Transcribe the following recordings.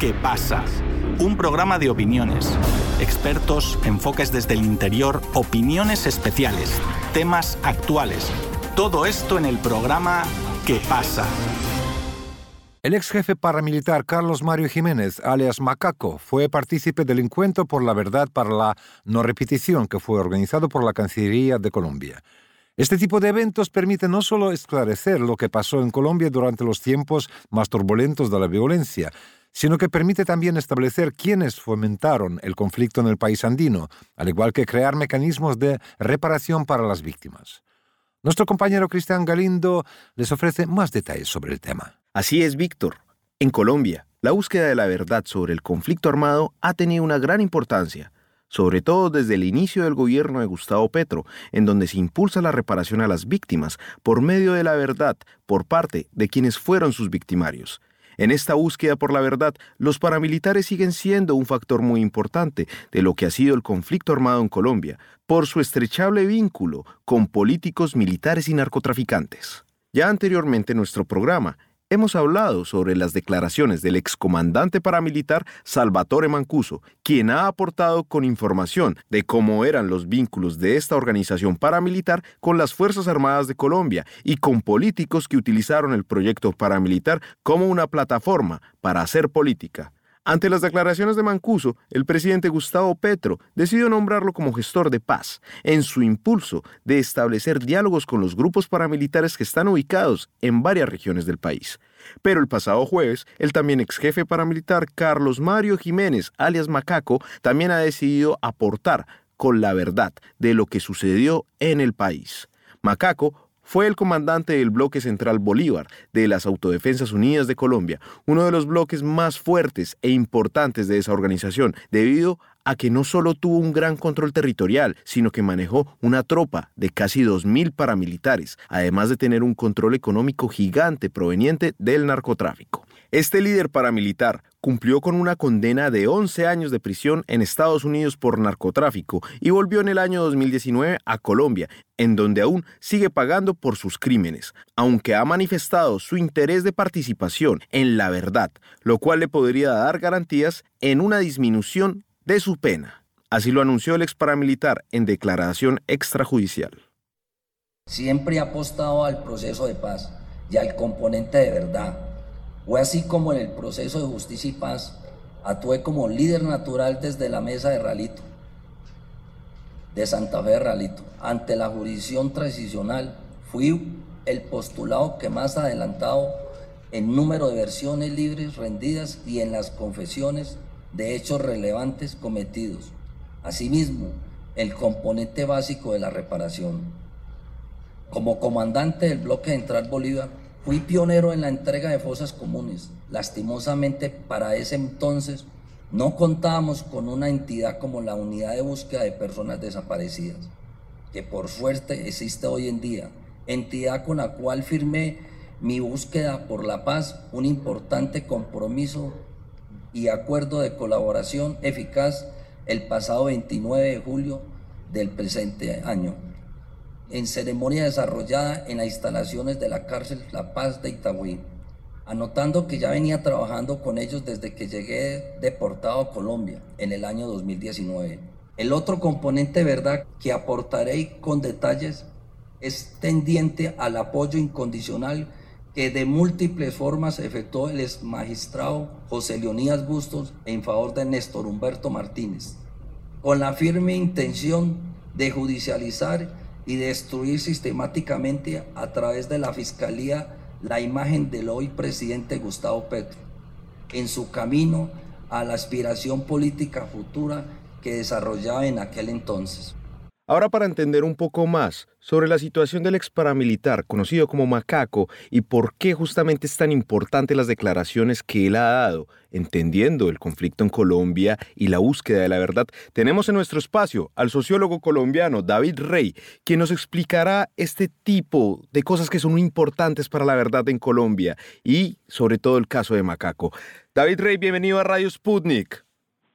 ¿Qué pasa? Un programa de opiniones, expertos, enfoques desde el interior, opiniones especiales, temas actuales. Todo esto en el programa ¿Qué pasa? El ex jefe paramilitar Carlos Mario Jiménez, alias Macaco, fue partícipe del encuentro por la verdad para la no repetición que fue organizado por la Cancillería de Colombia. Este tipo de eventos permite no solo esclarecer lo que pasó en Colombia durante los tiempos más turbulentos de la violencia, sino que permite también establecer quiénes fomentaron el conflicto en el país andino, al igual que crear mecanismos de reparación para las víctimas. Nuestro compañero Cristian Galindo les ofrece más detalles sobre el tema. Así es, Víctor. En Colombia, la búsqueda de la verdad sobre el conflicto armado ha tenido una gran importancia, sobre todo desde el inicio del gobierno de Gustavo Petro, en donde se impulsa la reparación a las víctimas por medio de la verdad por parte de quienes fueron sus victimarios. En esta búsqueda por la verdad, los paramilitares siguen siendo un factor muy importante de lo que ha sido el conflicto armado en Colombia, por su estrechable vínculo con políticos militares y narcotraficantes. Ya anteriormente en nuestro programa hemos hablado sobre las declaraciones del excomandante paramilitar Salvatore Mancuso, quien ha aportado con información de cómo eran los vínculos de esta organización paramilitar con las Fuerzas Armadas de Colombia y con políticos que utilizaron el proyecto paramilitar como una plataforma para hacer política. Ante las declaraciones de Mancuso, el presidente Gustavo Petro decidió nombrarlo como gestor de paz, en su impulso de establecer diálogos con los grupos paramilitares que están ubicados en varias regiones del país. Pero el pasado jueves, el también ex jefe paramilitar Carlos Mario Jiménez, alias Macaco, también ha decidido aportar con la verdad de lo que sucedió en el país. Macaco fue el comandante del bloque central Bolívar de las Autodefensas Unidas de Colombia, uno de los bloques más fuertes e importantes de esa organización, debido a que no solo tuvo un gran control territorial, sino que manejó una tropa de casi 2.000 paramilitares, además de tener un control económico gigante proveniente del narcotráfico. Este líder paramilitar cumplió con una condena de 11 años de prisión en Estados Unidos por narcotráfico y volvió en el año 2019 a Colombia, en donde aún sigue pagando por sus crímenes, aunque ha manifestado su interés de participación en la verdad, lo cual le podría dar garantías en una disminución de su pena. Así lo anunció el ex paramilitar en declaración extrajudicial. Siempre ha apostado al proceso de paz y al componente de verdad fue así como en el proceso de justicia y paz actué como líder natural desde la mesa de Ralito, de Santa Fe de Ralito. Ante la jurisdicción transicional fui el postulado que más adelantado en número de versiones libres rendidas y en las confesiones de hechos relevantes cometidos. Asimismo, el componente básico de la reparación. Como comandante del bloque central Bolívar, Fui pionero en la entrega de fosas comunes. Lastimosamente, para ese entonces no contábamos con una entidad como la Unidad de Búsqueda de Personas Desaparecidas, que por suerte existe hoy en día, entidad con la cual firmé mi búsqueda por la paz, un importante compromiso y acuerdo de colaboración eficaz el pasado 29 de julio del presente año en ceremonia desarrollada en las instalaciones de la cárcel La Paz de Itagüí, anotando que ya venía trabajando con ellos desde que llegué deportado a Colombia en el año 2019. El otro componente verdad que aportaré con detalles es tendiente al apoyo incondicional que de múltiples formas efectuó el ex magistrado José Leonídas Bustos en favor de Néstor Humberto Martínez, con la firme intención de judicializar y destruir sistemáticamente a través de la Fiscalía la imagen del hoy presidente Gustavo Petro en su camino a la aspiración política futura que desarrollaba en aquel entonces. Ahora para entender un poco más sobre la situación del ex paramilitar conocido como Macaco y por qué justamente es tan importante las declaraciones que él ha dado, entendiendo el conflicto en Colombia y la búsqueda de la verdad, tenemos en nuestro espacio al sociólogo colombiano David Rey, quien nos explicará este tipo de cosas que son muy importantes para la verdad en Colombia y sobre todo el caso de Macaco. David Rey, bienvenido a Radio Sputnik.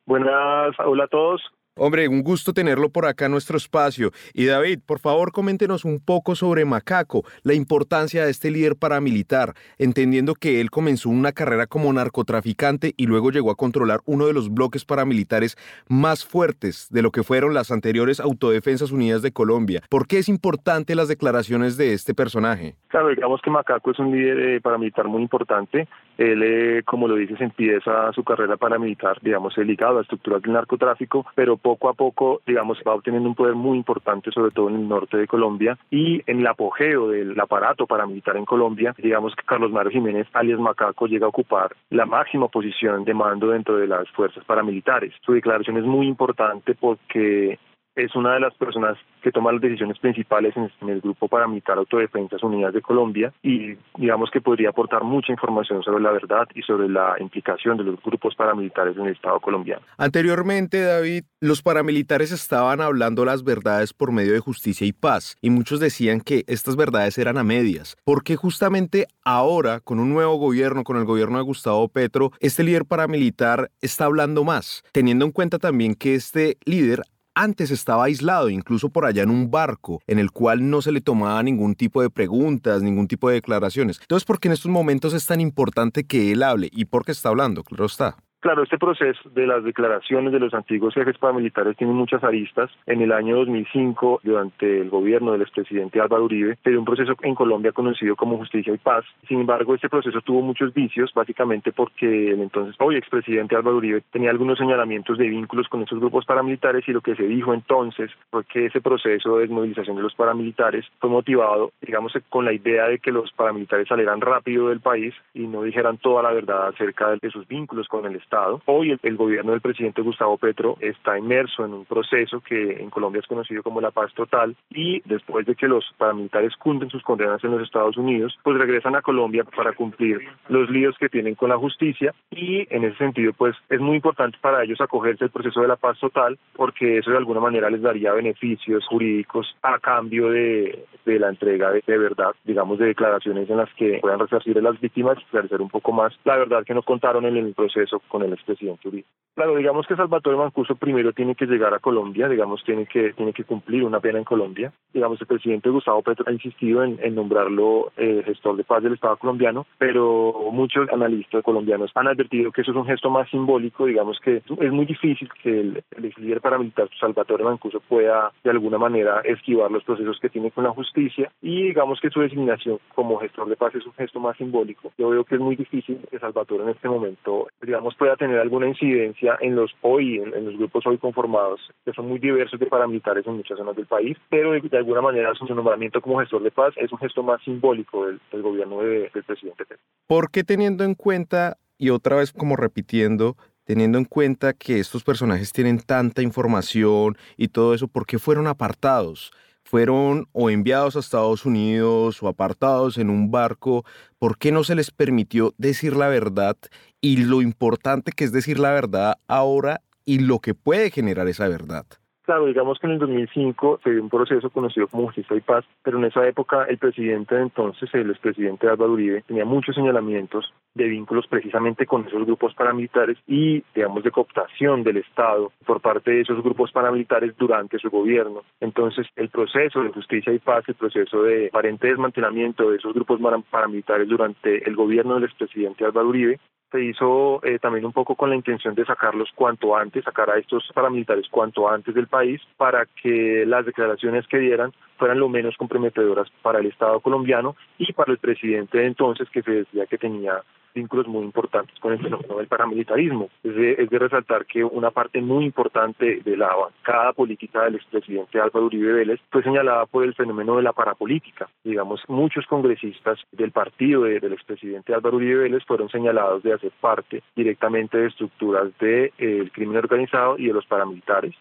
Buenas, hola a todos. Hombre, un gusto tenerlo por acá en nuestro espacio. Y David, por favor, coméntenos un poco sobre Macaco, la importancia de este líder paramilitar, entendiendo que él comenzó una carrera como narcotraficante y luego llegó a controlar uno de los bloques paramilitares más fuertes de lo que fueron las anteriores Autodefensas Unidas de Colombia. ¿Por qué es importante las declaraciones de este personaje? Claro, digamos que Macaco es un líder eh, paramilitar muy importante. Él, eh, como lo dices, empieza su carrera paramilitar, digamos, ligado a estructuras del narcotráfico, pero poco a poco, digamos, va obteniendo un poder muy importante, sobre todo en el norte de Colombia, y en el apogeo del aparato paramilitar en Colombia, digamos que Carlos Mario Jiménez, alias Macaco, llega a ocupar la máxima posición de mando dentro de las fuerzas paramilitares. Su declaración es muy importante porque es una de las personas que toma las decisiones principales en, el grupo paramilitar Autodefensas Unidas de Colombia y digamos que podría aportar mucha información sobre la verdad y sobre la implicación de los grupos paramilitares en el Estado colombiano. Anteriormente, David, los paramilitares estaban hablando las verdades por medio de justicia y paz y muchos decían que estas verdades eran a medias, porque justamente ahora, con un nuevo gobierno, con el gobierno de Gustavo Petro, este líder paramilitar está hablando más, teniendo en cuenta también que este líder antes estaba aislado, incluso por allá en un barco, en el cual no se le tomaba ningún tipo de preguntas, ningún tipo de declaraciones. Entonces, ¿por qué en estos momentos es tan importante que él hable? ¿Y por qué está hablando? Claro está. Claro, este proceso de las declaraciones de los antiguos jefes paramilitares tiene muchas aristas. En el año 2005, durante el gobierno del expresidente Álvaro Uribe, se dio un proceso en Colombia conocido como Justicia y Paz. Sin embargo, este proceso tuvo muchos vicios, básicamente porque el entonces hoy expresidente Álvaro Uribe tenía algunos señalamientos de vínculos con esos grupos paramilitares y lo que se dijo entonces fue que ese proceso de desmovilización de los paramilitares fue motivado, digamos, con la idea de que los paramilitares salieran rápido del país y no dijeran toda la verdad acerca de sus vínculos con el Estado Hoy el, gobierno del presidente Gustavo Petro está inmerso en un proceso que en Colombia es conocido como la paz total y después de que los paramilitares cumplen sus condenas en los Estados Unidos, pues regresan a Colombia para cumplir los líos que tienen con la justicia y en ese sentido pues es muy importante para ellos acogerse al proceso de la paz total porque eso de alguna manera les daría beneficios jurídicos a cambio de, la entrega de, verdad, digamos de declaraciones en las que puedan resarcir a las víctimas y esclarecer un poco más. La verdad que no contaron en el proceso con el expresidente Uribe. Claro, digamos que Salvatore Mancuso primero tiene que llegar a Colombia, digamos tiene que tiene que cumplir una pena en Colombia. Digamos el presidente Gustavo Petro ha insistido en, nombrarlo eh, gestor de paz del Estado colombiano, pero muchos analistas colombianos han advertido que eso es un gesto más simbólico, digamos que es muy difícil que el, el líder paramilitar Salvatore Mancuso pueda de alguna manera esquivar los procesos que tiene con la justicia y digamos que su designación como gestor de paz es un gesto más simbólico. Yo veo que es muy difícil que Salvatore en este momento, digamos, pueda tener alguna incidencia en los hoy, en, los grupos hoy conformados, que son muy diversos de paramilitares en muchas zonas del país, pero de, alguna manera su nombramiento como gestor de paz es un gesto más simbólico del, gobierno del presidente ¿Por qué teniendo en cuenta, y otra vez como repitiendo, teniendo en cuenta que estos personajes tienen tanta información y todo eso, ¿por qué fueron apartados? Fueron o enviados a Estados Unidos o apartados en un barco, ¿por qué no se les permitió decir la verdad y lo importante que es decir la verdad ahora y lo que puede generar esa verdad? Claro, digamos que en el 2005 se dio un proceso conocido como Justicia y Paz, pero en esa época el presidente de entonces, el expresidente Álvaro Uribe, tenía muchos señalamientos de vínculos precisamente con esos grupos paramilitares y, digamos, de cooptación del Estado por parte de esos grupos paramilitares durante su gobierno. Entonces, el proceso de justicia y paz, el proceso de aparente desmantelamiento de esos grupos paramilitares durante el gobierno del expresidente Álvaro Uribe se hizo eh, también un poco con la intención de sacarlos cuanto antes, sacar a estos paramilitares cuanto antes del país para que las declaraciones que dieran fueran lo menos comprometedoras para el Estado colombiano y para el presidente de entonces que se decía que tenía vínculos muy importantes con el fenómeno del paramilitarismo. Es de, es de resaltar que una parte muy importante de la bancada política del expresidente Álvaro Uribe Vélez fue señalada por el fenómeno de la parapolítica. Digamos, muchos congresistas del partido del expresidente Álvaro Uribe Vélez fueron señalados de hacer parte directamente de estructuras del crimen organizado y de los paramilitares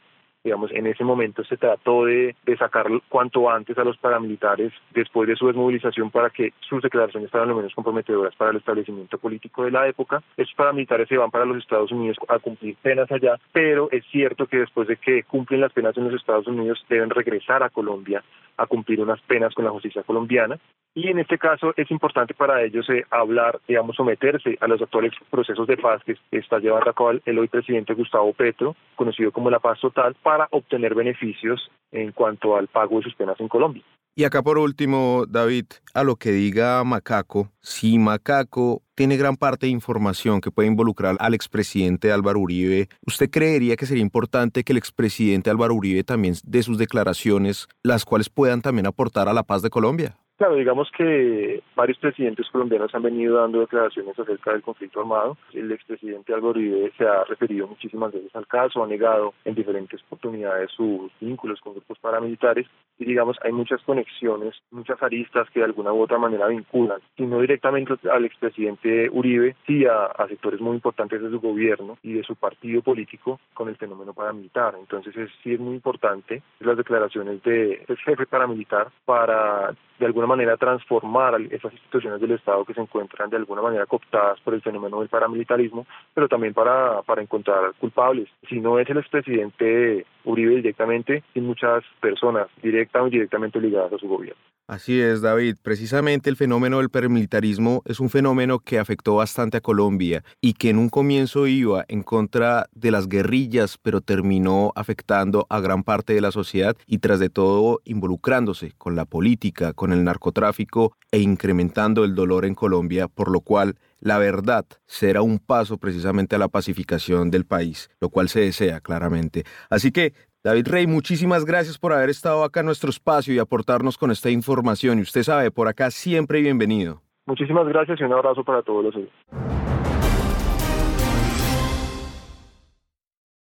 digamos, en ese momento se trató de, de sacar cuanto antes a los paramilitares después de su desmovilización para que sus declaraciones fueran lo menos comprometedoras para el establecimiento político de la época. Esos paramilitares se van para los Estados Unidos a cumplir penas allá, pero es cierto que después de que cumplen las penas en los Estados Unidos deben regresar a Colombia a cumplir unas penas con la justicia colombiana. Y en este caso es importante para ellos eh, hablar, digamos, someterse a los actuales procesos de paz que está llevando a cabo el hoy presidente Gustavo Petro, conocido como la paz total, para obtener beneficios en cuanto al pago de sus penas en Colombia. Y acá por último, David, a lo que diga Macaco, si Macaco tiene gran parte de información que puede involucrar al expresidente Álvaro Uribe, ¿usted creería que sería importante que el expresidente Álvaro Uribe también dé sus declaraciones, las cuales puedan también aportar a la paz de Colombia? Claro, digamos que varios presidentes colombianos han venido dando declaraciones acerca del conflicto armado. El expresidente Álvaro Uribe se ha referido muchísimas veces al caso, ha negado en diferentes oportunidades sus vínculos con grupos paramilitares y digamos hay muchas conexiones, muchas aristas que de alguna u otra manera vinculan, si no directamente al expresidente Uribe, sí a, sectores muy importantes de su gobierno y de su partido político con el fenómeno paramilitar. Entonces es, sí es muy importante las declaraciones de ese jefe paramilitar para de alguna manera transformar esas instituciones del Estado que se encuentran de alguna manera cooptadas por el fenómeno del paramilitarismo, pero también para, para encontrar culpables. Si no es el expresidente Uribe directamente, y muchas personas directa o indirectamente ligadas a su gobierno. Así es, David. Precisamente el fenómeno del paramilitarismo es un fenómeno que afectó bastante a Colombia y que en un comienzo iba en contra de las guerrillas, pero terminó afectando a gran parte de la sociedad y tras de todo involucrándose con la política, con el narcotráfico e incrementando el dolor en Colombia, por lo cual la verdad será un paso precisamente a la pacificación del país, lo cual se desea claramente. Así que David Rey, muchísimas gracias por haber estado acá en nuestro espacio y aportarnos con esta información. Y usted sabe, por acá siempre bienvenido. Muchísimas gracias y un abrazo para todos los